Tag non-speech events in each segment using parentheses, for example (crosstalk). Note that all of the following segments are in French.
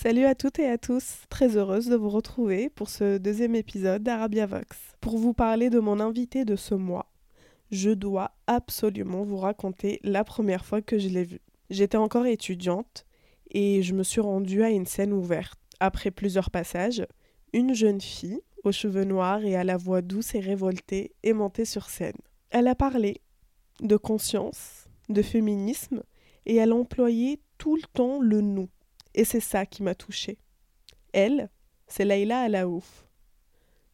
Salut à toutes et à tous, très heureuse de vous retrouver pour ce deuxième épisode d'Arabia Vox. Pour vous parler de mon invité de ce mois, je dois absolument vous raconter la première fois que je l'ai vu. J'étais encore étudiante et je me suis rendue à une scène ouverte. Après plusieurs passages, une jeune fille, aux cheveux noirs et à la voix douce et révoltée, est montée sur scène. Elle a parlé de conscience, de féminisme, et elle a employé tout le temps le nous. Et c'est ça qui m'a touchée. Elle, c'est Leïla Alaouf.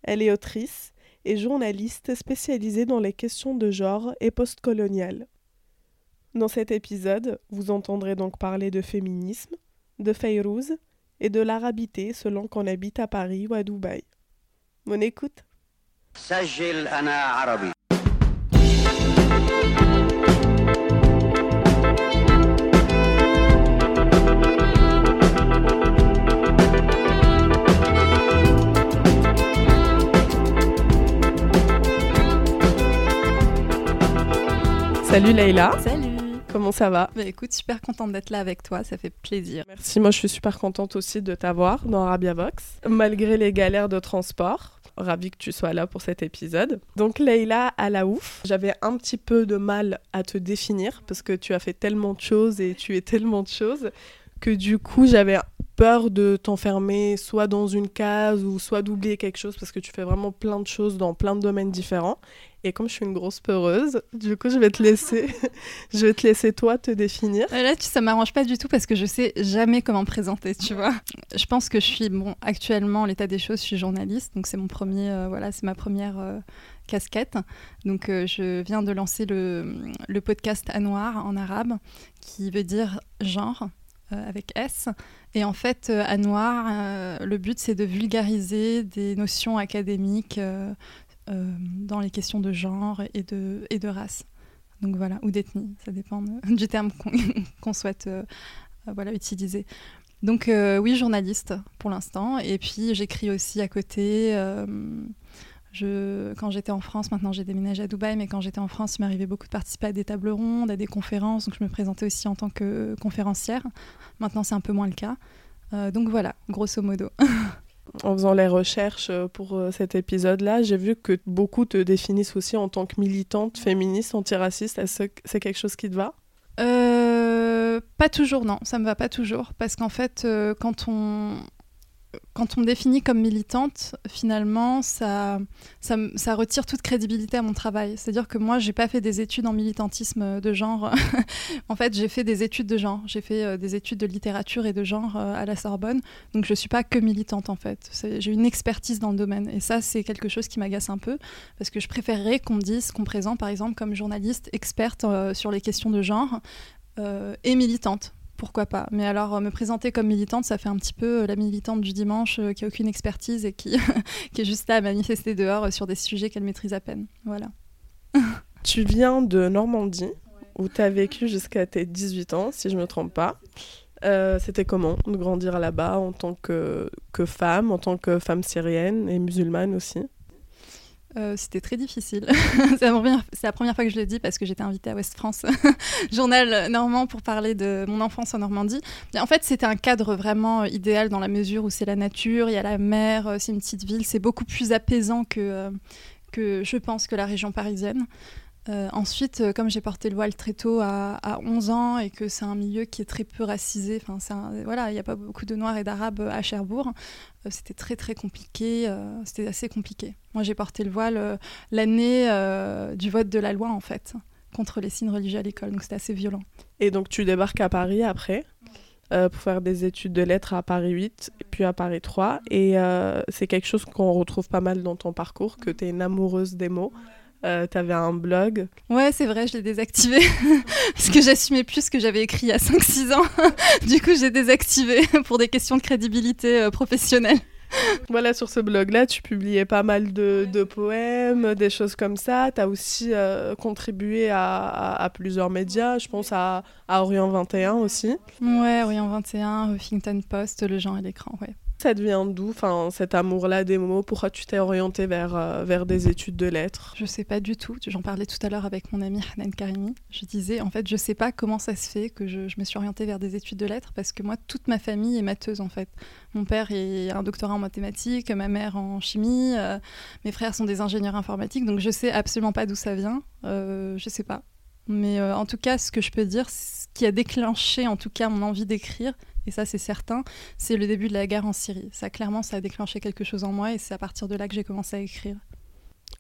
Elle est autrice et journaliste spécialisée dans les questions de genre et postcoloniales. Dans cet épisode, vous entendrez donc parler de féminisme, de Fayrouz et de l'arabité selon qu'on habite à Paris ou à Dubaï. Bonne écoute. Salut Leïla. Salut. Comment ça va Bah écoute, super contente d'être là avec toi, ça fait plaisir. Merci, moi je suis super contente aussi de t'avoir dans Arabia Vox, malgré les galères de transport. Ravi que tu sois là pour cet épisode. Donc Leïla à la ouf, j'avais un petit peu de mal à te définir parce que tu as fait tellement de choses et tu es tellement de choses que du coup j'avais peur de t'enfermer soit dans une case ou soit d'oublier quelque chose parce que tu fais vraiment plein de choses dans plein de domaines différents. Et comme je suis une grosse peureuse, du coup, je vais te laisser, (laughs) je vais te laisser toi te définir. Là, ça m'arrange pas du tout parce que je sais jamais comment me présenter, tu vois. Je pense que je suis, bon, actuellement, l'état des choses, je suis journaliste, donc c'est mon premier, euh, voilà, c'est ma première euh, casquette. Donc, euh, je viens de lancer le, le podcast Anwar en arabe, qui veut dire genre avec S. Et en fait, Anwar, le but, c'est de vulgariser des notions académiques euh, dans les questions de genre et de, et de race. Donc voilà, ou d'ethnie, ça dépend (laughs) du terme (laughs) qu'on souhaite euh, voilà, utiliser. Donc euh, oui, journaliste pour l'instant. Et puis j'écris aussi à côté. Je, quand j'étais en France, maintenant j'ai déménagé à Dubaï, mais quand j'étais en France, il m'arrivait beaucoup de participer à des tables rondes, à des conférences. Donc je me présentais aussi en tant que conférencière. Maintenant c'est un peu moins le cas. donc voilà, grosso modo. (laughs) en faisant les recherches euh, pour euh, cet épisode-là, j'ai vu que beaucoup te définissent aussi en tant que militante féministe, antiraciste. Est-ce que c'est quelque chose qui te va? Euh, Pas toujours, non. Ça me va pas toujours. Parce qu'en fait, quand on quand on me définit comme militante, finalement, ça, retire toute crédibilité à mon travail. C'est-à-dire que moi, j'ai pas fait des études en militantisme de genre. (laughs) en fait, j'ai fait des études de genre. J'ai fait euh, des études de littérature et de genre euh, à la Sorbonne. Donc, je suis pas que militante, en fait. J'ai une expertise dans le domaine. Et ça, c'est quelque chose qui m'agace un peu. Parce que je préférerais qu'on me dise, qu'on présente, par exemple, comme journaliste experte euh, sur les questions de genre et militante pourquoi pas. Mais alors, euh, me présenter comme militante, ça fait un petit peu euh, la militante du dimanche euh, qui a aucune expertise et qui, (laughs) qui est juste là à manifester dehors sur des sujets qu'elle maîtrise à peine. Voilà. (laughs) tu viens de Normandie, où tu as vécu jusqu'à tes 18 ans, si je ne me trompe pas. C'était comment de grandir là-bas en tant que, que femme, en tant que femme syrienne et musulmane aussi? Euh, c'était très difficile. (laughs) c'est la, première fois que je le dis parce que j'étais invitée à West France, (laughs) journal normand, pour parler de mon enfance en Normandie. en fait, c'était un cadre vraiment idéal dans la mesure où c'est la nature, il y a la mer, euh, c'est une petite ville, c'est beaucoup plus apaisant que, euh, que je pense que la région parisienne. Euh, ensuite, euh, comme j'ai porté le voile très tôt à, 11 ans et que c'est un milieu qui est très peu racisé, voilà, il n'y a pas beaucoup de noirs et d'arabes à Cherbourg, euh, c'était très très compliqué, c'était assez compliqué. Moi j'ai porté le voile l'année du vote de la loi en fait, contre les signes religieux à l'école, donc c'était assez violent. Et donc tu débarques à Paris après pour faire des études de lettres à Paris 8 et puis à Paris 3 et c'est quelque chose qu'on retrouve pas mal dans ton parcours, que tu es une amoureuse des mots. Euh, tu avais un blog. Ouais, c'est vrai, je l'ai désactivé (laughs) parce que j'assumais plus ce que j'avais écrit il y a 5-6 ans. (laughs) du coup, j'ai désactivé (laughs) pour des questions de crédibilité euh, professionnelle. Voilà, sur ce blog-là, tu publiais pas mal de, poèmes, des choses comme ça. Tu as aussi euh, contribué à, plusieurs médias, je pense à, à, Orient 21 aussi. Ouais, Orient 21, Huffington Post, Le Genre et l'écran, ouais ça devient d'où, enfin, cet amour-là des mots Pourquoi tu t'es orientée vers, euh, vers des études de lettres? Je sais pas du tout. J'en parlais tout à l'heure avec mon amie Hanan Karimi. Je disais, en fait, je sais pas comment ça se fait que je, je, me suis orientée vers des études de lettres parce que moi, toute ma famille est matheuse en fait. Mon père est un doctorat en mathématiques, ma mère en chimie, euh, mes frères sont des ingénieurs informatiques, donc je sais absolument pas d'où ça vient. Euh, je sais pas. Mais euh, en tout cas, ce que je peux dire, ce qui a déclenché en tout cas mon envie d'écrire, et ça c'est certain, c'est le début de la guerre en Syrie. Ça clairement, ça a déclenché quelque chose en moi et c'est à partir de là que j'ai commencé à écrire.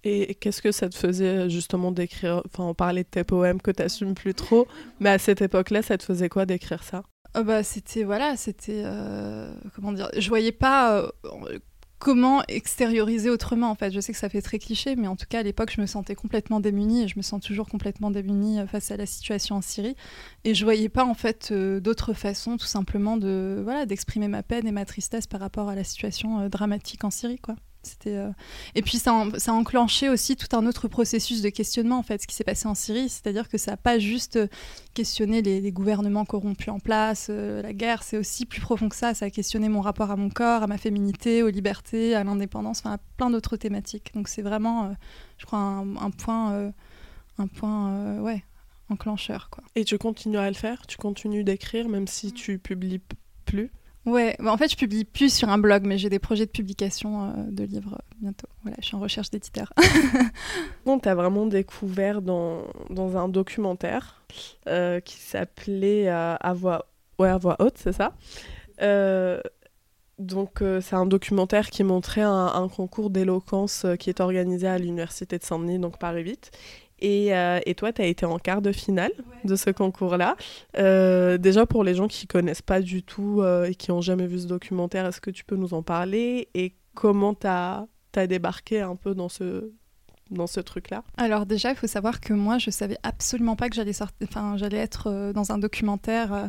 Et qu'est-ce que ça te faisait justement d'écrire Enfin, on parlait de tes poèmes que tu n'assumes plus trop, mais à cette époque-là, ça te faisait quoi d'écrire ça? Oh bah, C'était, voilà, c'était. Euh, comment dire Je voyais pas. Euh, comment extérioriser autrement en fait. Je sais que ça fait très cliché, mais en tout cas à l'époque je me sentais complètement démunie et je me sens toujours complètement démunie euh, face à la situation en Syrie. Et je voyais pas en fait euh, d'autre façon tout simplement de voilà d'exprimer ma peine et ma tristesse par rapport à la situation euh, dramatique en Syrie quoi. C'était euh, et puis ça, ça, a enclenché aussi tout un autre processus de questionnement en fait, ce qui s'est passé en Syrie, c'est-à-dire que ça n'a pas juste euh, questionné les, gouvernements corrompus en place, euh, la guerre, c'est aussi plus profond que ça. Ça a questionné mon rapport à mon corps, à ma féminité, aux libertés, à l'indépendance, enfin à plein d'autres thématiques. Donc c'est vraiment, je crois, un, point, un point, ouais, enclencheur quoi. Et tu continues à le faire, tu continues d'écrire même si tu publies plus? Ouais, bah, en fait, je publie plus sur un blog, mais j'ai des projets de publication euh, de livres euh, bientôt. Voilà, je suis en recherche d'éditeur. bon, (laughs) tu as vraiment découvert dans, dans un documentaire euh, qui s'appelait à, voix, ouais, à voix haute, c'est ça? Donc c'est un documentaire qui montrait un, un concours d'éloquence qui est organisé à l'université de Saint-Denis, donc Paris 8. Euh, et, toi, tu as été en quart de finale de ce concours-là. Euh, déjà, pour les gens qui connaissent pas du tout euh, et qui ont jamais vu ce documentaire, est-ce que tu peux nous en parler? Et comment tu as, as, débarqué un peu dans ce, dans ce truc-là Alors déjà, il faut savoir que moi, je savais absolument pas que j'allais sortir, enfin, être euh, dans un documentaire. Euh.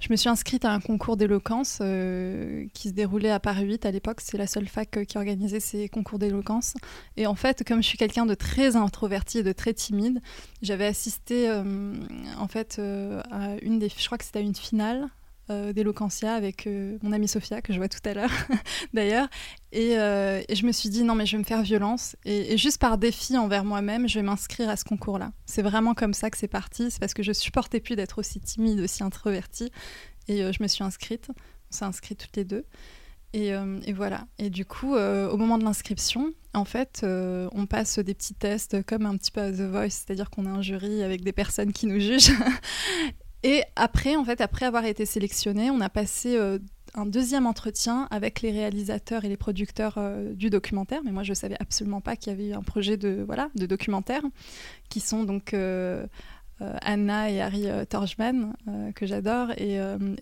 je me suis inscrite à un concours d'éloquence euh, qui se déroulait à Paris 8 à l'époque. C'est la seule fac qui organisait ces concours d'éloquence. Et en fait, comme je suis quelqu'un de très introverti et de très timide, j'avais assisté en fait à une des, je crois que c'était à une finale euh, avec euh, mon amie Sophia, que je vois tout à l'heure (laughs) d'ailleurs. Euh, et, je me suis dit, non, mais je vais me faire violence. Et, juste par défi envers moi-même, je vais m'inscrire à ce concours-là. C'est vraiment comme ça que c'est parti. C'est parce que je supportais plus d'être aussi timide, aussi introvertie. Et je me suis inscrite. On s'est inscrites toutes les deux. Et, et, voilà. Et du coup, au moment de l'inscription, en fait, on passe des petits tests comme un petit peu The Voice, c'est-à-dire qu'on a un jury avec des personnes qui nous jugent. (laughs) Et après, en fait, après avoir été sélectionné, on a passé euh, un deuxième entretien avec les réalisateurs et les producteurs euh, du documentaire. Mais moi, je ne savais absolument pas qu'il y avait eu un projet de, voilà, de documentaire, qui sont donc euh, Anna et Harry Torjman, que j'adore, et,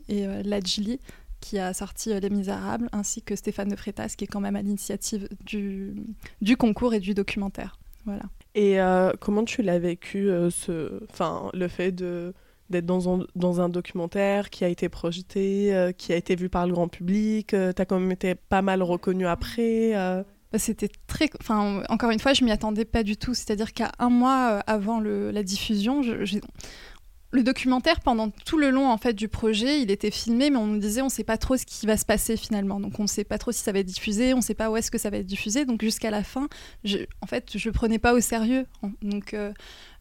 et Lajli, qui a sorti Les Misérables, ainsi que Stéphane de Freitas, qui est quand même à l'initiative du, du concours et du documentaire. Voilà. Et comment tu l'as vécu, ce... enfin, le fait de d'être dans un, dans un documentaire qui a été projeté, euh, qui a été vu par le grand public. Euh, tu as quand même été pas mal reconnu après. Euh. Bah, c'était très. Enfin, encore une fois, je m'y attendais pas du tout. C'est-à-dire qu'à un mois avant le, la diffusion, le documentaire, pendant tout le long en fait du projet, il était filmé, mais on nous disait on ne sait pas trop ce qui va se passer finalement. Donc on ne sait pas trop si ça va être diffusé, on ne sait pas où est-ce que ça va être diffusé. Donc jusqu'à la fin, je, en fait, je prenais pas au sérieux. Donc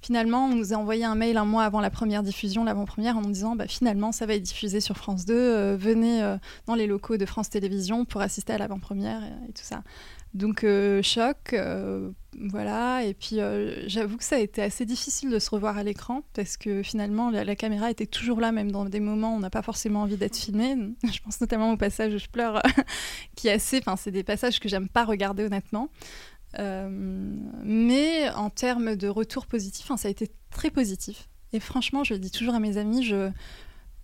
finalement, on nous a envoyé un mail un mois avant la première diffusion, l'avant-première, en nous disant bah, finalement ça va être diffusé sur France 2. Euh, venez euh, dans les locaux de France Télévisions pour assister à l'avant-première et, tout ça. Donc euh, choc, voilà. Et puis j'avoue que ça a été assez difficile de se revoir à l'écran parce que finalement la, caméra était toujours là, même dans des moments où on n'a pas forcément envie d'être filmé. (laughs) Je pense notamment au passage où je pleure, (laughs) qui est assez. Enfin, c'est des passages que j'aime pas regarder honnêtement. Mais en termes de retour positif, ça a été très positif. Et franchement, je le dis toujours à mes amis,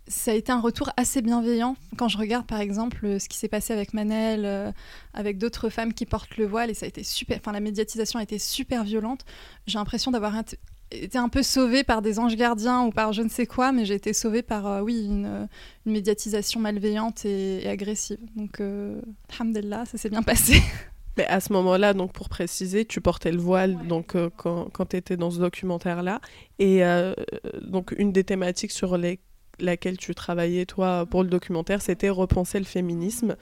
ça a été un retour assez bienveillant. Quand je regarde par exemple ce qui s'est passé avec Manel, euh, avec d'autres femmes qui portent le voile, et ça a été super. Enfin, la médiatisation a été super violente. J'ai l'impression d'avoir été un peu sauvée par des anges gardiens ou par je ne sais quoi, mais j'ai été sauvée par, euh, oui, une, médiatisation malveillante et, agressive. Donc, euh, ça s'est bien passé. (laughs) Mais à ce moment-là, donc pour préciser, tu portais le voile donc euh, quand, quand tu étais dans ce documentaire-là. Et donc une des thématiques sur les laquelle tu travaillais toi pour le documentaire, c'était repenser le féminisme.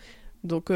Donc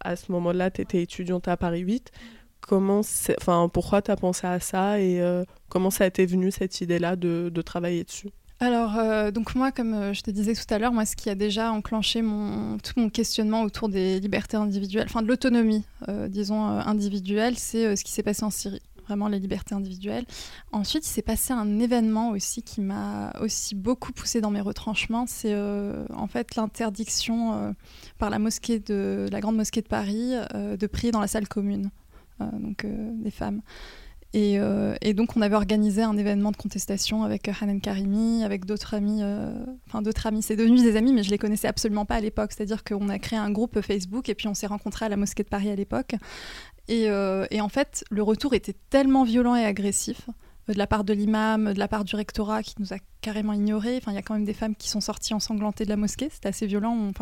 à ce moment-là, tu étais étudiante à Paris 8. Comment enfin, pourquoi tu as pensé à ça et comment ça t'est venu cette idée-là de, de travailler dessus? Alors, euh, donc moi, comme euh, je te disais tout à l'heure, moi, ce qui a déjà enclenché mon, tout mon questionnement autour des libertés individuelles, enfin de l'autonomie, euh, disons, individuelle, c'est ce qui s'est passé en Syrie, vraiment les libertés individuelles. Ensuite, il s'est passé un événement aussi qui m'a aussi beaucoup poussé dans mes retranchements, c'est en fait l'interdiction par la mosquée la grande mosquée de Paris de prier dans la salle commune, donc des femmes. Euh, et, donc, on avait organisé un événement de contestation avec euh, Hanan Karimi, avec d'autres amis. Euh, enfin, d'autres amis. C'est devenu des amis, mais je les connaissais absolument pas à l'époque. C'est-à-dire qu'on a créé un groupe Facebook et puis on s'est rencontrés à la mosquée de Paris à l'époque. Et, en fait, le retour était tellement violent et agressif de la part de l'imam, de la part du rectorat qui nous a carrément ignorés. Enfin, il y a quand même des femmes qui sont sorties ensanglantées de la mosquée. C'était assez violent.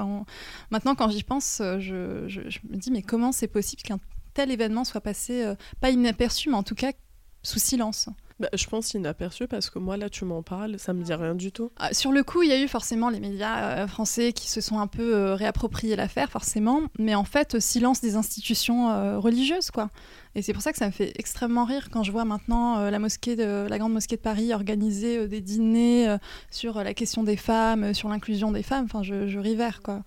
Maintenant, quand j'y pense, je, me dis mais comment c'est possible qu'un tel événement soit passé, pas inaperçu, mais en tout cas sous silence. Bah, je pense inaperçu parce que moi là tu m'en parles, ça me dit rien du tout. Ah, sur le coup, il y a eu forcément les médias euh, français qui se sont un peu euh, réappropriés l'affaire, forcément, mais en fait, silence des institutions euh, religieuses, quoi. Et c'est pour ça que ça me fait extrêmement rire quand je vois maintenant la mosquée de la grande mosquée de Paris organiser des dîners sur la question des femmes, sur l'inclusion des femmes. Enfin, je, je rivère, quoi.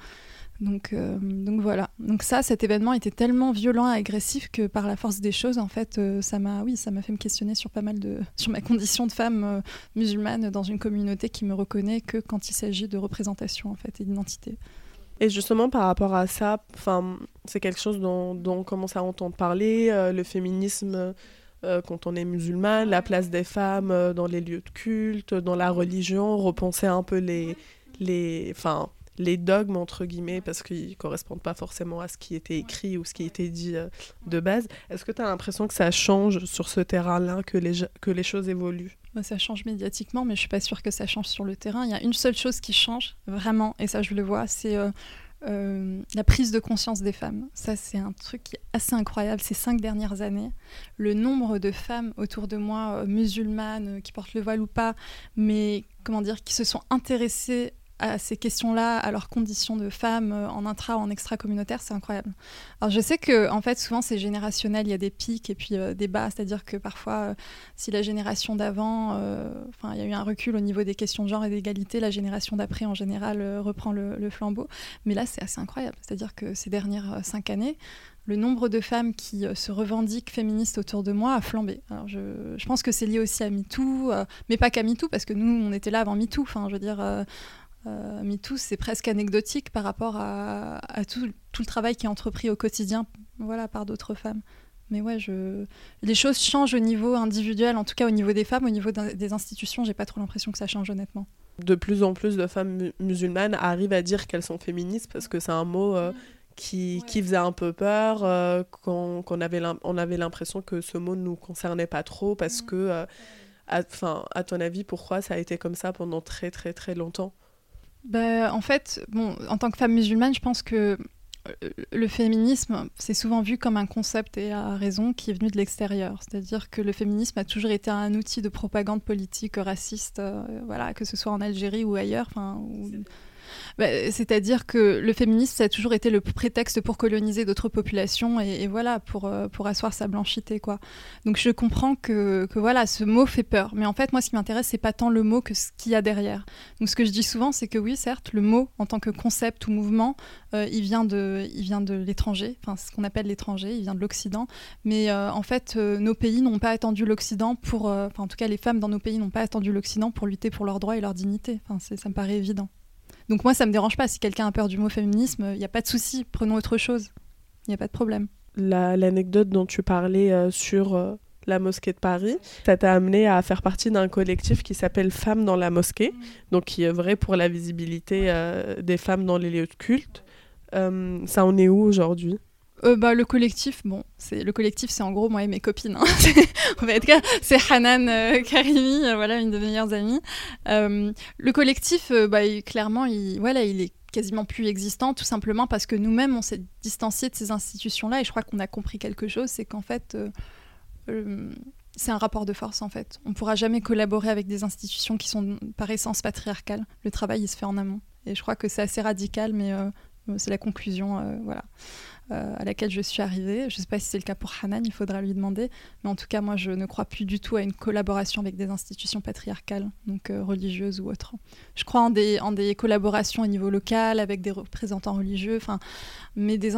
Donc, euh, donc voilà. Donc ça, cet événement était tellement violent et agressif que par la force des choses, en fait, euh, ça m'a, oui, ça m'a fait me questionner sur pas mal de, (laughs) sur ma condition de femme euh, musulmane dans une communauté qui me reconnaît que quand il s'agit de représentation en fait et d'identité. Et justement par rapport à ça, c'est quelque chose dont, on commence à entendre parler, le féminisme. quand on est musulmane, la place des femmes dans les lieux de culte, dans la religion, repenser un peu les, les, les dogmes, entre guillemets, parce qu'ils ne correspondent pas forcément à ce qui était écrit ou ce qui était dit euh, de base. Est-ce que tu as l'impression que ça change sur ce terrain-là, que les, que les choses évoluent? Bah, Ça change médiatiquement, mais je suis pas sûre que ça change sur le terrain. Il y a une seule chose qui change, vraiment, et ça je le vois, c'est... Euh, euh, la prise de conscience des femmes. Ça, c'est un truc qui est assez incroyable ces cinq dernières années. Le nombre de femmes autour de moi, musulmanes, qui portent le voile ou pas, mais comment dire, qui se sont intéressées à ces questions-là, à leurs conditions de femmes euh, en intra ou en extra-communautaire, c'est incroyable. Alors je sais que en fait souvent c'est générationnel, il y a des pics et puis euh, des bas, c'est-à-dire que parfois euh, si la génération d'avant, enfin il y a eu un recul au niveau des questions de genre et d'égalité, la génération d'après en général reprend le, flambeau. Mais là c'est assez incroyable, c'est-à-dire que ces dernières cinq années, le nombre de femmes qui se revendiquent féministes autour de moi a flambé. Alors je, pense que c'est lié aussi à MeToo, mais pas qu'à MeToo, parce que nous, on était là avant MeToo. Enfin, je veux dire, MeToo, c'est presque anecdotique par rapport à, tout, le travail qui est entrepris au quotidien voilà, par d'autres femmes. Mais ouais, je... les choses changent au niveau individuel, en tout cas au niveau des femmes, au niveau des institutions, j'ai pas trop l'impression que ça change honnêtement. De plus en plus de femmes musulmanes arrivent à dire qu'elles sont féministes parce que c'est un mot euh, qui, qui, faisait un peu peur, euh, qu'on avait on avait l'impression que ce mot ne nous concernait pas trop parce que, euh, enfin, à ton avis, pourquoi ça a été comme ça pendant très très très longtemps? Bah, En fait, bon, en tant que femme musulmane, je pense que euh, le féminisme, c'est souvent vu comme un concept et à raison qui est venu de l'extérieur. C'est-à-dire que le féminisme a toujours été un outil de propagande politique raciste, euh, voilà, que ce soit en Algérie ou ailleurs. Bah, c'est-à-dire que le féminisme, ça a toujours été le prétexte pour coloniser d'autres populations et, voilà, pour, euh, pour asseoir sa blanchité. Quoi. Donc je comprends que, que, voilà, ce mot fait peur. Mais en fait, moi, ce qui m'intéresse, c'est pas tant le mot que ce qu'il y a derrière. Donc ce que je dis souvent, c'est que oui, certes, le mot en tant que concept ou mouvement, euh, il vient de, l'étranger, enfin ce qu'on appelle l'étranger, il vient de l'Occident. Mais euh, en fait, nos pays n'ont pas attendu l'Occident pour, enfin en tout cas, les femmes dans nos pays n'ont pas attendu l'Occident pour lutter pour leurs droits et leur dignité. Enfin, ça me paraît évident. Donc moi, ça me dérange pas. Si quelqu'un a peur du mot féminisme, il n'y a pas de souci. Prenons autre chose. Il n'y a pas de problème. L'anecdote dont tu parlais euh, sur euh, la mosquée de Paris, ça t'a amené à faire partie d'un collectif qui s'appelle Femmes dans la mosquée, mm. donc qui est vrai pour la visibilité euh, des femmes dans les lieux de culte. ça en est où aujourd'hui? Euh, bah, le collectif, bon, c'est le collectif, c'est en gros moi et mes copines. Hein. (laughs) c'est Hanan euh, Karimi, euh, voilà une de mes meilleures amies. le collectif, bah, clairement, il, voilà, il est quasiment plus existant, tout simplement parce que nous-mêmes, on s'est distancié de ces institutions-là, et je crois qu'on a compris quelque chose, c'est qu'en fait, c'est un rapport de force en fait. On ne pourra jamais collaborer avec des institutions qui sont par essence patriarcales. Le travail, il se fait en amont, et je crois que c'est assez radical, mais C'est la conclusion, voilà. Euh, à laquelle je suis arrivée. Je ne sais pas si c'est le cas pour Hanan, il faudra lui demander. Mais en tout cas, moi, je ne crois plus du tout à une collaboration avec des institutions patriarcales, donc euh, religieuses ou autres. Je crois en des, en des collaborations au niveau local avec des représentants religieux, mais des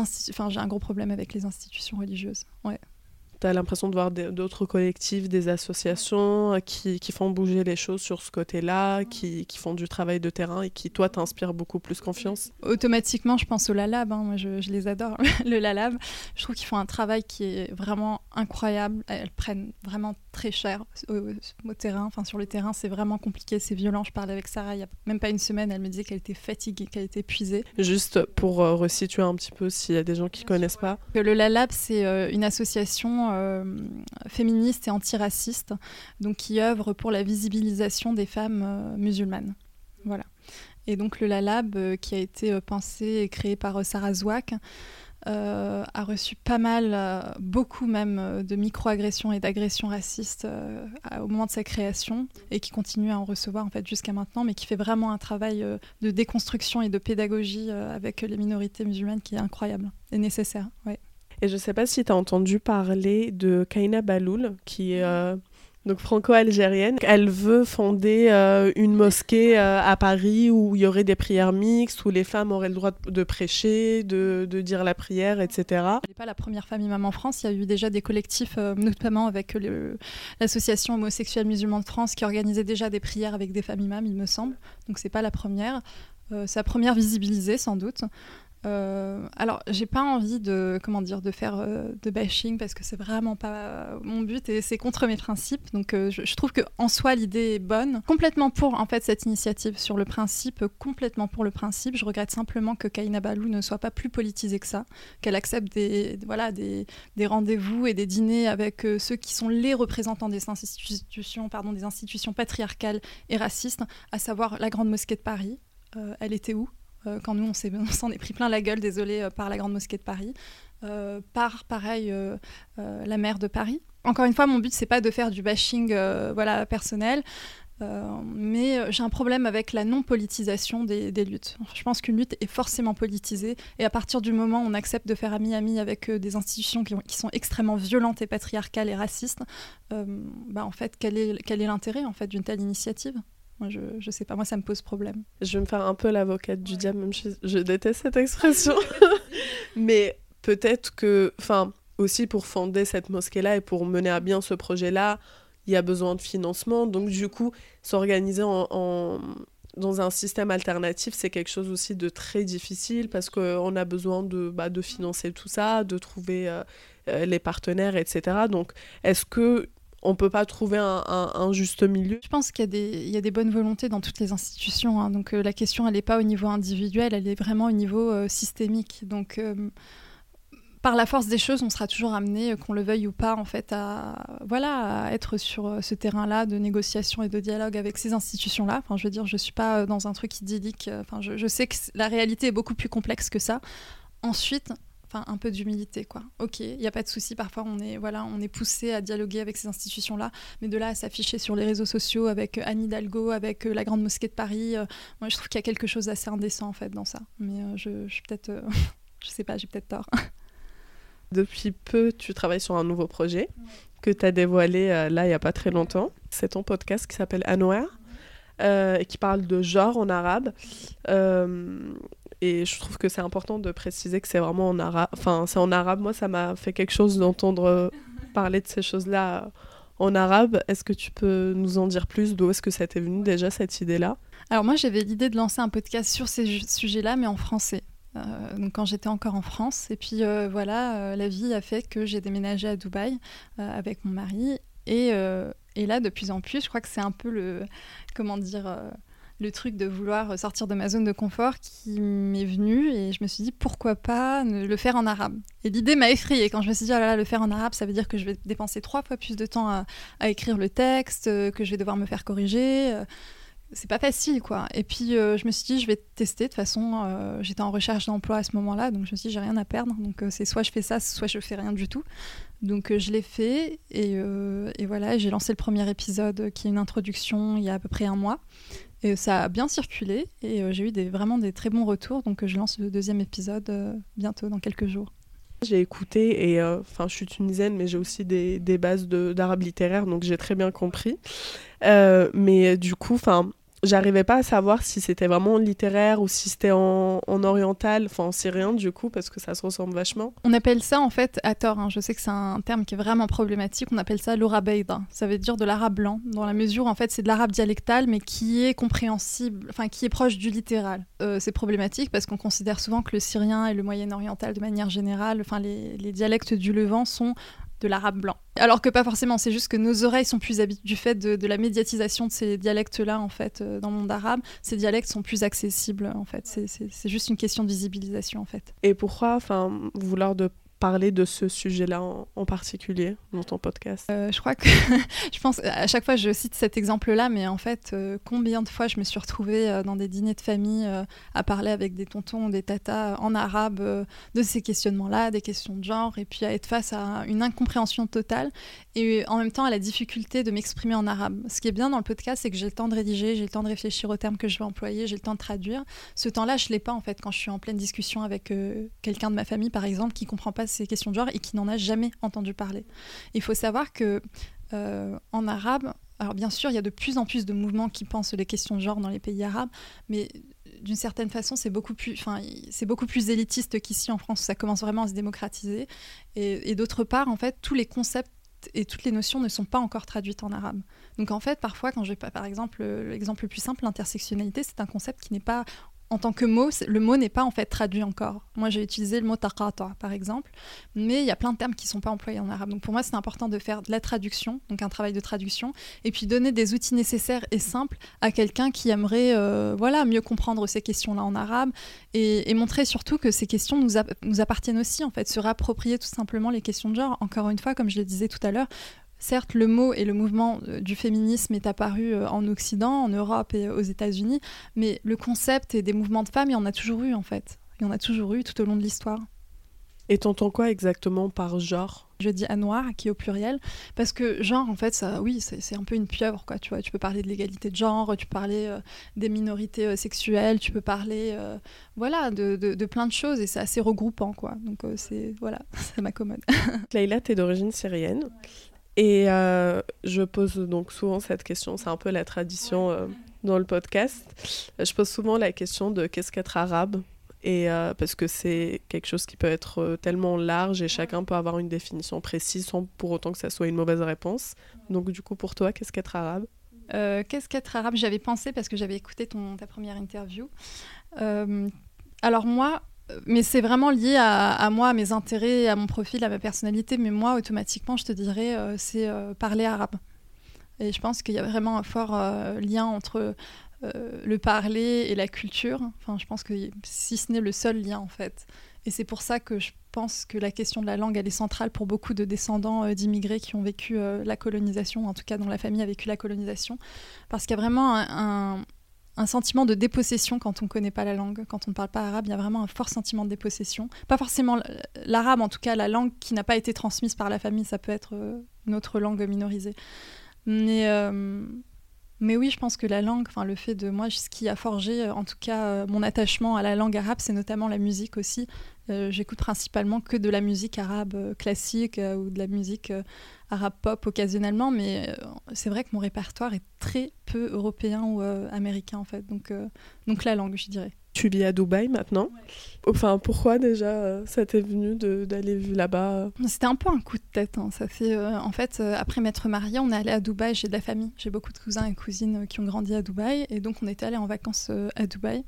j'ai un gros problème avec les institutions religieuses. Ouais. Tu as l'impression de voir d'autres collectifs, des associations euh, qui, qui, font bouger les choses sur ce côté-là, qui, qui, font du travail de terrain et qui, toi, t'inspirent beaucoup plus confiance Automatiquement, je pense au LALAB. Hein. Moi, je, les adore, (laughs) le LALAB. Je trouve qu'ils font un travail qui est vraiment incroyable. Elles prennent vraiment très cher au, terrain. Enfin, sur le terrain, c'est vraiment compliqué, c'est violent. Je parlais avec Sarah il n'y a même pas une semaine. Elle me disait qu'elle était fatiguée, qu'elle était épuisée. Juste pour euh, resituer un petit peu s'il y a des gens qui ne connaissent pas. Le LALAB, c'est euh, une association euh, féministe et antiraciste, donc qui œuvre pour la visibilisation des femmes euh, musulmanes. Voilà. Et donc le LALAB, euh, qui a été pensé et créé par Sarah Zouak, a reçu pas mal, beaucoup même, de micro-agressions et d'agressions racistes au moment de sa création et qui continue à en recevoir en fait jusqu'à maintenant, mais qui fait vraiment un travail de déconstruction et de pédagogie avec les minorités musulmanes qui est incroyable et nécessaire. Ouais. Et je ne sais pas si tu as entendu parler de Kaina Baloul, qui est euh, donc franco-algérienne. Elle veut fonder euh, une mosquée euh, à Paris où il y aurait des prières mixtes, où les femmes auraient le droit de, prêcher, de, dire la prière, etc. Elle n'est pas la première femme imam en France. Il y a eu déjà des collectifs, notamment avec l'association homosexuelle musulmane de France, qui organisait déjà des prières avec des femmes imams, il me semble. Donc c'est pas la première. la première visibilisée, sans doute. Euh, alors, j'ai pas envie de comment dire de faire euh, de bashing parce que c'est vraiment pas mon but et c'est contre mes principes. Donc, euh, je, trouve que en soi l'idée est bonne. Complètement pour en fait cette initiative sur le principe, complètement pour le principe. Je regrette simplement que Kaina Balou ne soit pas plus politisée que ça, qu'elle accepte des voilà des, rendez-vous et des dîners avec ceux qui sont les représentants des institutions pardon des institutions patriarcales et racistes, à savoir la Grande Mosquée de Paris. elle était où? Quand nous, (laughs) on s'en est, pris plein la gueule, désolé, euh, par la Grande Mosquée de Paris, euh, par, pareil, la maire de Paris. Encore une fois, mon but, c'est pas de faire du bashing voilà, personnel, mais j'ai un problème avec la non-politisation des, luttes. Je pense qu'une lutte est forcément politisée, et à partir du moment où on accepte de faire ami-ami avec des institutions qui, sont extrêmement violentes et patriarcales et racistes, bah, en fait, quel est l'intérêt en fait, d'une telle initiative? Moi, je, je sais pas, moi, ça me pose problème. Je vais me faire un peu l'avocate du diable, même si je déteste cette expression. (laughs) (laughs) Mais peut-être que, enfin, aussi pour fonder cette mosquée-là et pour mener à bien ce projet-là, il y a besoin de financement. Donc, du coup, s'organiser en, dans un système alternatif, c'est quelque chose aussi de très difficile parce qu'on a besoin de, bah, de financer tout ça, de trouver euh, euh, les partenaires, etc. Donc, est-ce que on peut pas trouver un, juste milieu. Je pense qu'il y, a des bonnes volontés dans toutes les institutions. Hein. Donc euh, la question, elle n'est pas au niveau individuel, elle est vraiment au niveau euh, systémique. Donc euh, par la force des choses, on sera toujours amené, qu'on le veuille ou pas, en fait, à voilà, être sur ce terrain-là de négociation et de dialogue avec ces institutions-là. Enfin, je veux dire, je suis pas dans un truc idyllique. Enfin, je sais que la réalité est beaucoup plus complexe que ça. Ensuite, enfin un peu d'humilité quoi. Ok, il n'y a pas de souci. Parfois on est voilà, on est poussé à dialoguer avec ces institutions là, mais de là à s'afficher sur les réseaux sociaux avec euh, Anne Hidalgo, avec euh, la Grande Mosquée de Paris, euh, moi je trouve qu'il y a quelque chose d'assez indécent en fait dans ça. Mais je, je peut-être, (laughs) je sais pas, j'ai peut-être tort. (laughs) Depuis peu, tu travailles sur un nouveau projet que tu as dévoilé là il n'y a pas très longtemps. C'est ton podcast qui s'appelle Anouar. et qui parle de genre en arabe. Et je trouve que c'est important de préciser que c'est vraiment en arabe. Enfin, c'est en arabe. Moi, ça m'a fait quelque chose d'entendre euh, parler de ces choses-là en arabe. Est-ce que tu peux nous en dire plus? D'où est-ce que ça t'est venu déjà, cette idée-là? Alors moi, j'avais l'idée de lancer un podcast sur ces sujets-là, mais en français. Euh, donc quand j'étais encore en France. Et puis euh, voilà, la vie a fait que j'ai déménagé à Dubaï avec mon mari. Et, et, là, de plus en plus, je crois que c'est un peu le... Comment dire le truc de vouloir sortir de ma zone de confort qui m'est venu et je me suis dit pourquoi pas le faire en arabe. Et l'idée m'a effrayée quand je me suis dit oh là là, le faire en arabe, ça veut dire que je vais dépenser trois fois plus de temps à, écrire le texte, euh, que je vais devoir me faire corriger. Euh, c'est pas facile quoi. Et puis euh, je me suis dit je vais tester. De toute façon, j'étais en recherche d'emploi à ce moment-là, donc je me suis dit j'ai rien à perdre. Donc c'est soit je fais ça, soit je fais rien du tout. Donc je l'ai fait et voilà, j'ai lancé le premier épisode qui est une introduction il y a à peu près un mois. Et ça a bien circulé et j'ai eu vraiment des très bons retours. Donc je lance le deuxième épisode bientôt, dans quelques jours. J'ai écouté et enfin je suis tunisienne mais j'ai aussi des bases d'arabe littéraire donc j'ai très bien compris. mais du coup, enfin j'arrivais pas à savoir si c'était vraiment littéraire ou si c'était en, oriental, enfin en syrien du coup, parce que ça se ressemble vachement. On appelle ça en fait, à tort, hein, je sais que c'est un terme qui est vraiment problématique, on appelle ça l'orabeida. Ça veut dire de l'arabe blanc, dans la mesure en fait c'est de l'arabe dialectal, mais qui est compréhensible, enfin qui est proche du littéral. Euh, c'est problématique parce qu'on considère souvent que le syrien et le moyen oriental de manière générale, enfin les dialectes du Levant sont de l'arabe blanc. Alors que pas forcément, c'est juste que nos oreilles sont plus habituées du fait de, la médiatisation de ces dialectes-là, en fait, euh, dans le monde arabe. Ces dialectes sont plus accessibles, en fait. C'est juste une question de visibilisation, en fait. Et pourquoi, enfin, vouloir de parler de ce sujet-là en, particulier dans ton podcast? Euh, Je crois que, (laughs) je pense, à chaque fois je cite cet exemple-là, mais en fait, euh, combien de fois je me suis retrouvée euh, dans des dîners de famille à parler avec des tontons des tatas en arabe de ces questionnements-là, des questions de genre, et puis à être face à une incompréhension totale, en même temps à la difficulté de m'exprimer en arabe. Ce qui est bien dans le podcast, c'est que j'ai le temps de rédiger, j'ai le temps de réfléchir aux termes que je vais employer, j'ai le temps de traduire. Ce temps-là, je l'ai pas en fait quand je suis en pleine discussion avec quelqu'un de ma famille, par exemple, qui comprend pas ces questions de genre et qui n'en a jamais entendu parler. Il faut savoir que euh, en arabe, alors bien sûr, il y a de plus en plus de mouvements qui pensent les questions de genre dans les pays arabes, mais d'une certaine façon, c'est beaucoup plus, enfin, c'est beaucoup plus élitiste qu'ici en France. Ça commence vraiment à se démocratiser. Et d'autre part, en fait, tous les concepts et toutes les notions ne sont pas encore traduites en arabe. Donc en fait, parfois, quand je vais, par exemple, l'exemple le plus simple, l'intersectionnalité, c'est un concept qui n'est pas en tant que mot, le mot n'est pas en fait traduit encore. Moi, j'ai utilisé le mot taqata, par exemple, mais il y a plein de termes qui ne sont pas employés en arabe. Donc pour moi, c'est important de faire de la traduction, donc un travail de traduction, et puis donner des outils nécessaires et simples à quelqu'un qui aimerait euh, voilà, mieux comprendre ces questions-là en arabe, et, montrer surtout que ces questions nous, nous appartiennent aussi, en fait, se réapproprier tout simplement les questions de genre. Encore une fois, comme je le disais tout à l'heure, Certes, le mot et le mouvement euh, du féminisme est apparu euh, en Occident, en Europe et aux États-Unis, mais le concept et des mouvements de femmes, il y en a toujours eu en fait. Il y en a toujours eu tout au long de l'histoire. Et t'entends quoi exactement par genre? Je dis à noir, qui est au pluriel, parce que genre, en fait, ça, oui, c'est un peu une pieuvre, quoi. Tu vois, tu peux parler de l'égalité de genre, tu peux parler euh, des minorités sexuelles, tu peux parler, voilà, de, de, plein de choses, et c'est assez regroupant, quoi. Donc c'est, voilà, (laughs) ça m'accommode. Leïla, t'es d'origine syrienne. Et euh, je pose donc souvent cette question, c'est un peu la tradition euh, dans le podcast. Je pose souvent la question de qu'est-ce qu'être arabe et euh, parce que c'est quelque chose qui peut être tellement large et chacun peut avoir une définition précise sans pour autant que ça soit une mauvaise réponse. Donc du coup pour toi, qu'est-ce qu'être arabe? Qu'est-ce qu'être arabe? J'avais pensé parce que j'avais écouté ta première interview. alors moi, mais c'est vraiment lié à, moi, à mes intérêts, à mon profil, à ma personnalité. Mais moi, automatiquement, je te dirais, euh, c'est euh, parler arabe. Et je pense qu'il y a vraiment un fort euh, lien entre le parler et la culture. Enfin, je pense que si ce n'est le seul lien, en fait. Et c'est pour ça que je pense que la question de la langue, elle est centrale pour beaucoup de descendants d'immigrés qui ont vécu la colonisation, en tout cas dont la famille a vécu la colonisation. Parce qu'il y a vraiment un un sentiment de dépossession quand on ne connaît pas la langue, quand on ne parle pas arabe, il y a vraiment un fort sentiment de dépossession. Pas forcément l'arabe, en tout cas la langue qui n'a pas été transmise par la famille, ça peut être euh, une autre langue minorisée. Mais, euh, mais oui, je pense que la langue, enfin le fait de moi, ce qui a forgé euh, en tout cas mon attachement à la langue arabe, c'est notamment la musique aussi. J'écoute principalement que de la musique arabe classique ou de la musique arabe pop occasionnellement, mais euh, c'est vrai que mon répertoire est très peu européen ou euh, américain en fait. Donc, euh, donc la langue, je dirais. Tu vis à Dubaï maintenant? Enfin, pourquoi déjà ça t'est venu d'aller là-bas? C'était un peu un coup de tête. Hein. Ça fait, en fait, après m'être mariée, on est allé à Dubaï. J'ai de la famille. J'ai beaucoup de cousins et cousines qui ont grandi à Dubaï, et donc on était allé en vacances à Dubaï.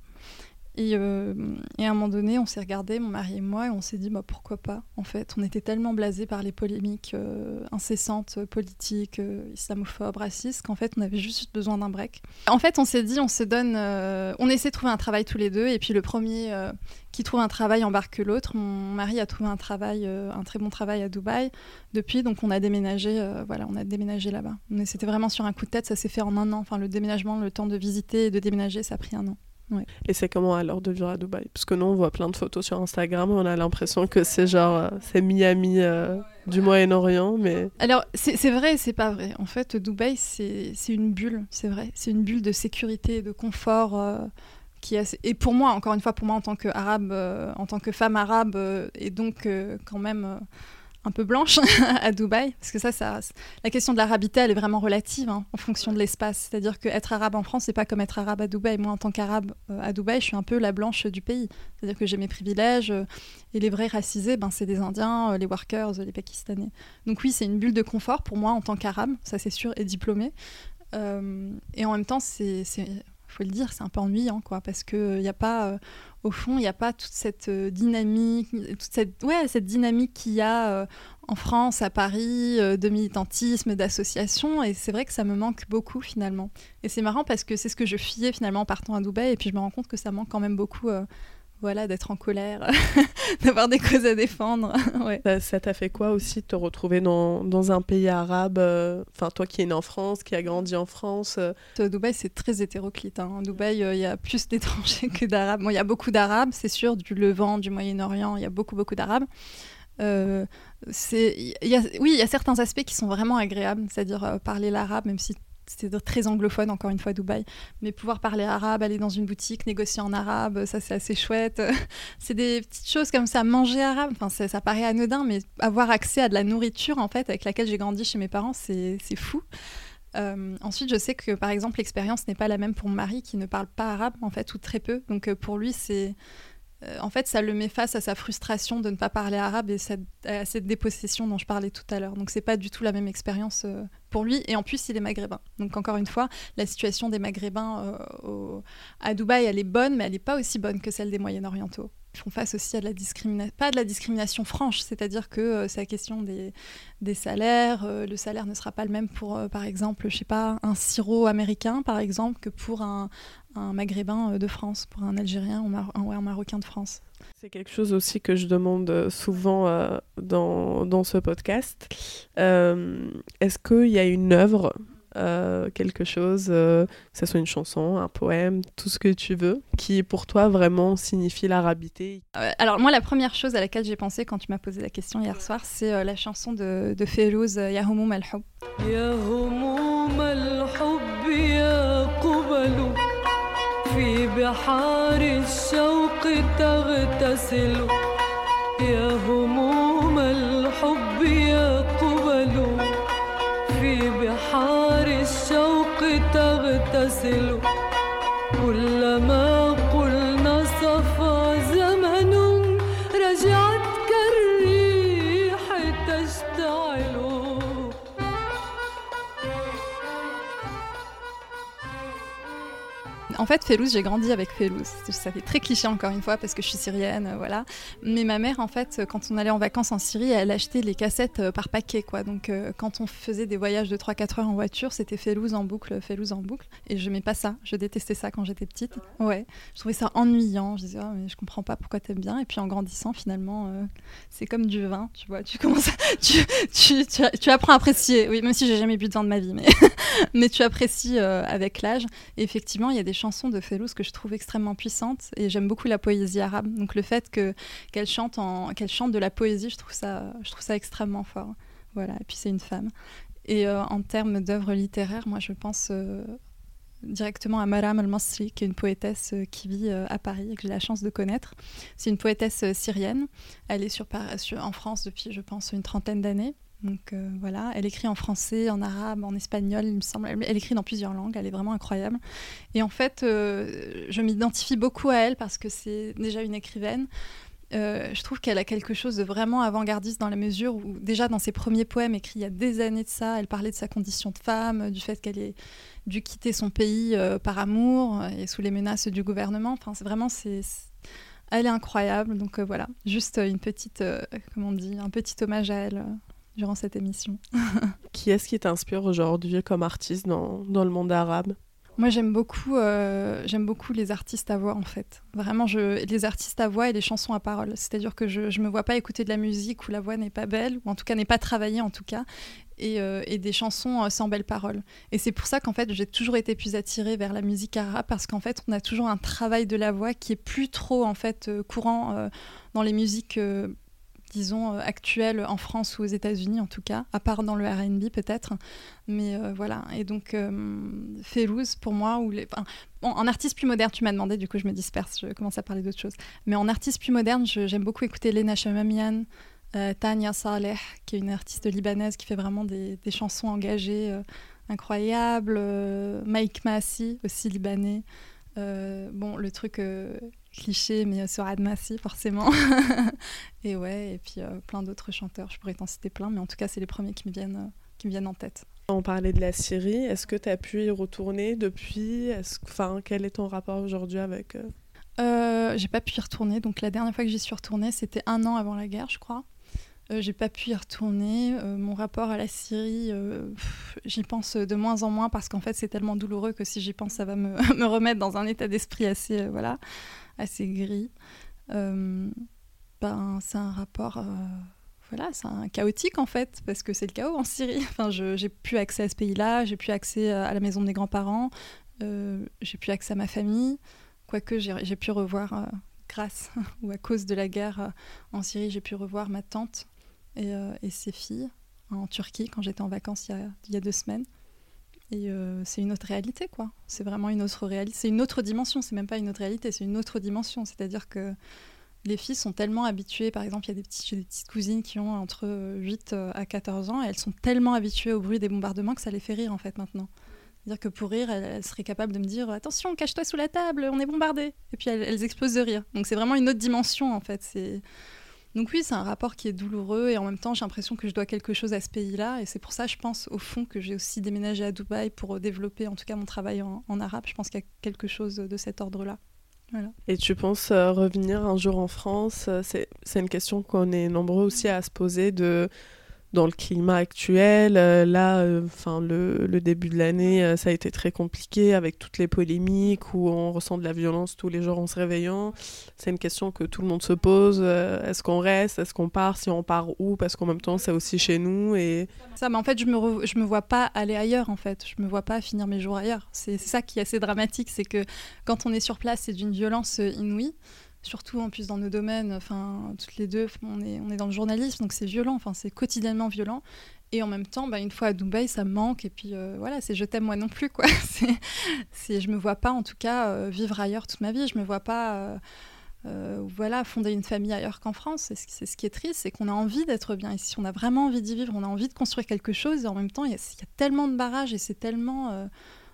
Euh, et, à un moment donné, on s'est regardé, mon mari et moi, et on s'est dit bah, pourquoi pas. En fait, on était tellement blasés par les polémiques euh, incessantes, politiques, euh, islamophobes, racistes, qu'en fait, on avait juste besoin d'un break. En fait, on s'est dit on se donne, on essaie de trouver un travail tous les deux, et puis le premier qui trouve un travail embarque l'autre. Mon mari a trouvé un travail, un très bon travail à Dubaï depuis, donc on a déménagé, voilà, on a déménagé là-bas. C'était vraiment sur un coup de tête, ça s'est fait en un an. Enfin, le déménagement, le temps de visiter et de déménager, ça a pris un an. Et c'est comment alors de vivre à Dubaï? Parce que nous, on voit plein de photos sur Instagram on a l'impression que c'est genre, euh, c'est Miami euh, du Moyen-Orient, mais... Alors, c'est vrai et c'est pas vrai. En fait, Dubaï, c'est une bulle, c'est vrai. C'est une bulle de sécurité de confort. Euh, qui est et pour moi, encore une fois, pour moi en tant que arabe, en tant que femme arabe, et donc quand même un peu blanche (laughs) à Dubaï, parce que ça, la question de l'arabité, elle est vraiment relative hein, en fonction de l'espace. C'est-à-dire qu'être arabe en France, c'est pas comme être arabe à Dubaï. Moi, en tant qu'arabe euh, à Dubaï, je suis un peu la blanche du pays. C'est-à-dire que j'ai mes privilèges, euh, et les vrais racisés, ben, c'est des Indiens, euh, les workers, les Pakistanais. Donc oui, c'est une bulle de confort pour moi en tant qu'arabe, ça c'est sûr, et diplômée. et en même temps, c'est faut le dire, c'est un peu ennuyant, quoi, parce que il n'y a pas, au fond, il n'y a pas toute cette euh, dynamique, toute cette, ouais, cette dynamique qu'il y a euh, en France, à Paris, euh, de militantisme, d'association. Et c'est vrai que ça me manque beaucoup finalement. Et c'est marrant parce que c'est ce que je fuyais finalement en partant à Dubaï. Et puis je me rends compte que ça manque quand même beaucoup voilà, d'être en colère, (laughs) d'avoir des causes à défendre. (laughs) ouais. Ça t'a fait quoi aussi de te retrouver dans, dans un pays arabe euh, Enfin, toi qui es né en France, qui a grandi en France. Euh... Dubaï, c'est très hétéroclite. Hein. Dubaï, euh, il y a plus d'étrangers que d'arabes. Bon, il y a beaucoup d'arabes, c'est sûr, du Levant, du Moyen-Orient, il y a beaucoup, beaucoup d'arabes. Euh, oui, il y a certains aspects qui sont vraiment agréables, c'est-à-dire parler l'arabe, même si c'était très anglophone, encore une fois, Dubaï. Mais pouvoir parler arabe, aller dans une boutique, négocier en arabe, ça c'est assez chouette. (laughs) c'est des petites choses comme ça, manger arabe, enfin, ça paraît anodin, mais avoir accès à de la nourriture, en fait, avec laquelle j'ai grandi chez mes parents, c'est fou. Euh, ensuite, je sais que, par exemple, l'expérience n'est pas la même pour mon mari qui ne parle pas arabe, en fait, ou très peu. Donc, euh, pour lui, c'est euh, en fait, ça le met face à sa frustration de ne pas parler arabe et à cette dépossession dont je parlais tout à l'heure. Donc, c'est pas du tout la même expérience euh, pour lui. Et en plus, il est maghrébin. Donc, encore une fois, la situation des maghrébins euh, à Dubaï, elle est bonne, mais elle n'est pas aussi bonne que celle des Moyen-Orientaux font face aussi à de la discrimination, pas de la discrimination franche, c'est-à-dire que c'est la question des, salaires. Le salaire ne sera pas le même pour, par exemple, je sais pas, un syro-américain, par exemple, que pour un, un maghrébin de France, pour un Algérien ou un, Marocain de France. C'est quelque chose aussi que je demande souvent dans, dans, ce podcast. Est-ce qu'il y a une œuvre euh, quelque chose, euh, que ce soit une chanson, un poème, tout ce que tu veux, qui pour toi vraiment signifie l'arabité? Euh, Alors moi, la première chose à laquelle j'ai pensé quand tu m'as posé la question hier soir, c'est la chanson de, de Férouz, Ya Humum بحار الشوق تغتسل. يا هموم الحب يا قبل في بحار تغتسل. كلما En fait, Félouz, j'ai grandi avec Félouz. Ça fait très cliché encore une fois parce que je suis syrienne, euh, voilà. Mais ma mère, en fait, quand on allait en vacances en Syrie, elle achetait les cassettes euh, par paquet, quoi. Donc, euh, quand on faisait des voyages de 3-4 heures en voiture, c'était Félouz en boucle, Félouz en boucle. Et je n'aimais pas ça. Je détestais ça quand j'étais petite. Ouais. Je trouvais ça ennuyant. Je disais, oh, mais je comprends pas pourquoi t'aimes bien. Et puis en grandissant, finalement, c'est comme du vin, tu vois. Tu commences, (laughs) tu, tu, tu, apprends à apprécier. Oui, même si j'ai jamais bu de vin de ma vie, mais, (laughs) mais tu apprécies avec l'âge. Effectivement, il y a des chansons de Félouz que je trouve extrêmement puissante et j'aime beaucoup la poésie arabe. Donc le fait que qu'elle chante en qu'elle chante de la poésie, je trouve ça je trouve ça extrêmement fort. Voilà. Et puis c'est une femme. Et euh, en termes d'œuvres littéraires, moi je pense euh, directement à Maram al-Masri, qui est une poétesse euh, qui vit à Paris et que j'ai la chance de connaître. C'est une poétesse syrienne. Elle est sur, sur, en France depuis, je pense, une trentaine d'années. Donc euh, voilà, elle écrit en français, en arabe, en espagnol, il me semble. Elle, écrit dans plusieurs langues, elle est vraiment incroyable. Et en fait, euh, je m'identifie beaucoup à elle parce que c'est déjà une écrivaine. Euh, je trouve qu'elle a quelque chose de vraiment avant-gardiste dans la mesure où, déjà dans ses premiers poèmes écrits il y a des années de ça, elle parlait de sa condition de femme, du fait qu'elle ait dû quitter son pays par amour et sous les menaces du gouvernement. Enfin, c'est vraiment, c'est, elle est incroyable. Donc voilà, juste une petite, comment on dit, un petit hommage à elle durant cette émission. (laughs) qui est-ce qui t'inspire aujourd'hui comme artiste dans, dans le monde arabe? Moi, j'aime beaucoup, euh, j'aime beaucoup les artistes à voix, en fait. Vraiment, je, les artistes à voix et les chansons à parole. C'est-à-dire que je ne me vois pas écouter de la musique où la voix n'est pas belle, ou en tout cas n'est pas travaillée, en tout cas. et, et des chansons sans belles paroles. Et c'est pour ça qu'en fait, j'ai toujours été plus attirée vers la musique arabe parce qu'en fait, on a toujours un travail de la voix qui est plus trop en fait courant dans les musiques disons, euh, actuelle en France ou aux États-Unis en tout cas, à part dans le RB peut-être. Mais euh, voilà, et donc euh, pour moi, ou en artiste plus moderne, tu m'as demandé, du coup je me disperse, je commence à parler d'autres choses. Mais en artiste plus moderne, j'aime beaucoup écouter Lena Chamamian, euh, Tania Saleh, qui est une artiste libanaise qui fait vraiment des, chansons engagées incroyables, Mike Massi, aussi libanais. bon, le truc cliché, mais sur Admassi, forcément. (laughs) et ouais, et puis euh, plein d'autres chanteurs. Je pourrais t'en citer plein, mais en tout cas, c'est les premiers qui me viennent, euh, qui me viennent en tête. On parlait de la Syrie. Est-ce que tu as pu y retourner depuis? Enfin, quel est ton rapport aujourd'hui avec euh... euh J'ai pas pu y retourner. Donc la dernière fois que j'y suis retournée, c'était un an avant la guerre, je crois. j'ai pas pu y retourner. mon rapport à la Syrie, j'y pense de moins en moins parce qu'en fait c'est tellement douloureux que si j'y pense, ça va me, (laughs) me remettre dans un état d'esprit assez, voilà, assez gris. Euh, ben, c'est un rapport, euh, voilà, c'est un chaotique en fait, parce que c'est le chaos en Syrie. (laughs) Enfin, j'ai plus accès à ce pays-là, j'ai plus accès à la maison de mes grands-parents, euh, j'ai plus accès à ma famille, quoique j'ai pu revoir, grâce (laughs) ou à cause de la guerre en Syrie, j'ai pu revoir ma tante et, ses filles en Turquie quand j'étais en vacances il y a deux semaines. Et euh, c'est une autre réalité, quoi. C'est vraiment une autre réalité. C'est une autre dimension. C'est même pas une autre réalité, c'est une autre dimension. C'est-à-dire que les filles sont tellement habituées. Par exemple, il y a des, petites cousines qui ont entre 8 euh, à 14 ans et elles sont tellement habituées au bruit des bombardements que ça les fait rire, en fait, maintenant. C'est-à-dire que pour rire, elles, seraient capables de me dire Attention, cache-toi sous la table, on est bombardé. Et puis elles, explosent de rire. Donc c'est vraiment une autre dimension, en fait. Donc oui, c'est un rapport qui est douloureux et en même temps, j'ai l'impression que je dois quelque chose à ce pays-là. Et c'est pour ça, je pense, au fond, que j'ai aussi déménagé à Dubaï pour développer, en tout cas, mon travail en, arabe. Je pense qu'il y a quelque chose de cet ordre-là. Et tu penses euh, revenir un jour en France euh, C'est une question qu'on est nombreux aussi à se poser de dans le climat actuel. Euh, là, euh, enfin le, le, début de l'année, euh, ça a été très compliqué avec toutes les polémiques où on ressent de la violence tous les jours en se réveillant. C'est une question que tout le monde se pose. Est-ce qu'on reste Est-ce qu'on part Si on part où Parce qu'en même temps, c'est aussi chez nous. Et... Ça, mais en fait, je me, je me vois pas aller ailleurs, en fait. Je me vois pas finir mes jours ailleurs. C'est ça qui est assez dramatique, c'est que quand on est sur place, c'est d'une violence inouïe surtout en plus dans nos domaines, enfin toutes les deux, on est, on est dans le journalisme, donc c'est violent, enfin c'est quotidiennement violent. Et en même temps, bah, une fois à Dubaï, ça me manque. Et puis euh, voilà, c'est je t'aime moi non plus, quoi. (laughs) c'est, je me vois pas, en tout cas, euh, vivre ailleurs toute ma vie. Je me vois pas, euh, voilà, fonder une famille ailleurs qu'en France. C'est, ce qui est triste, c'est qu'on a envie d'être bien ici. On a vraiment envie d'y vivre. On a envie de construire quelque chose. Et en même temps, il y, a tellement de barrages et c'est tellement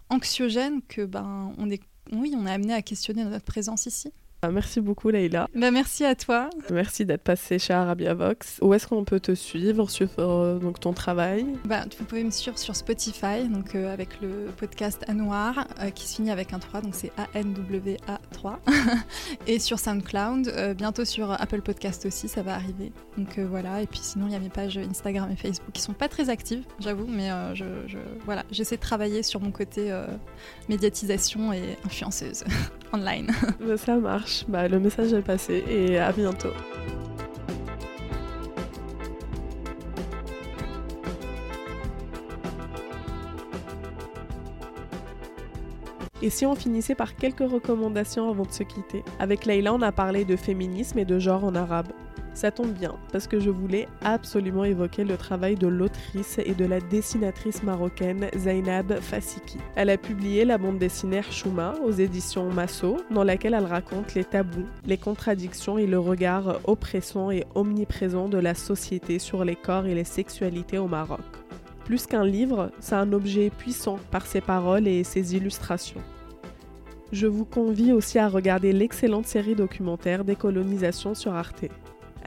anxiogène que ben on est, oui, on est amené à questionner notre présence ici. Ah, merci beaucoup Leïla. Bah, merci à toi. Merci d'être passé chez Arabia Vox. Où est-ce qu'on peut te suivre sur euh, donc ton travail? Bah, Vous pouvez me suivre sur Spotify donc, euh, avec le podcast Anouar euh, qui se finit avec un 3, donc c'est A-N-W-A-3. (laughs) et sur SoundCloud, bientôt sur Apple Podcast aussi, ça va arriver. Donc voilà, et puis sinon il y a mes pages Instagram et Facebook qui sont pas très actives, j'avoue, mais je, je, voilà, j'essaie de travailler sur mon côté médiatisation et influenceuse (laughs) online. Ça marche. Bah, le message est passé et à bientôt. Et si on finissait par quelques recommandations avant de se quitter? Avec Leïla, on a parlé de féminisme et de genre en arabe. Ça tombe bien, parce que je voulais absolument évoquer le travail de l'autrice et de la dessinatrice marocaine Zainab Fasiki. Elle a publié la bande dessinée Chouma aux éditions Masso, dans laquelle elle raconte les tabous, les contradictions et le regard oppressant et omniprésent de la société sur les corps et les sexualités au Maroc. Plus qu'un livre, c'est un objet puissant par ses paroles et ses illustrations. Je vous convie aussi à regarder l'excellente série documentaire Décolonisation sur Arte.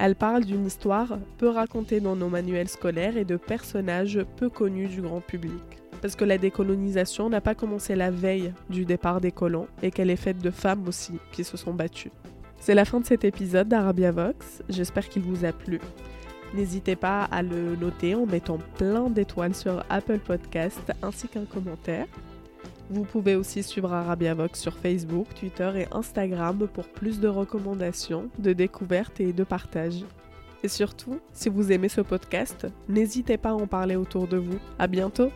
Elle parle d'une histoire peu racontée dans nos manuels scolaires et de personnages peu connus du grand public. Parce que la décolonisation n'a pas commencé la veille du départ des colons et qu'elle est faite de femmes aussi qui se sont battues. C'est la fin de cet épisode d'Arabia Vox. J'espère qu'il vous a plu. N'hésitez pas à le noter en mettant plein d'étoiles sur Apple Podcast ainsi qu'un commentaire. Vous pouvez aussi suivre Arabiavox sur Facebook, Twitter et Instagram pour plus de recommandations, de découvertes et de partages. Et surtout, si vous aimez ce podcast, n'hésitez pas à en parler autour de vous. À bientôt.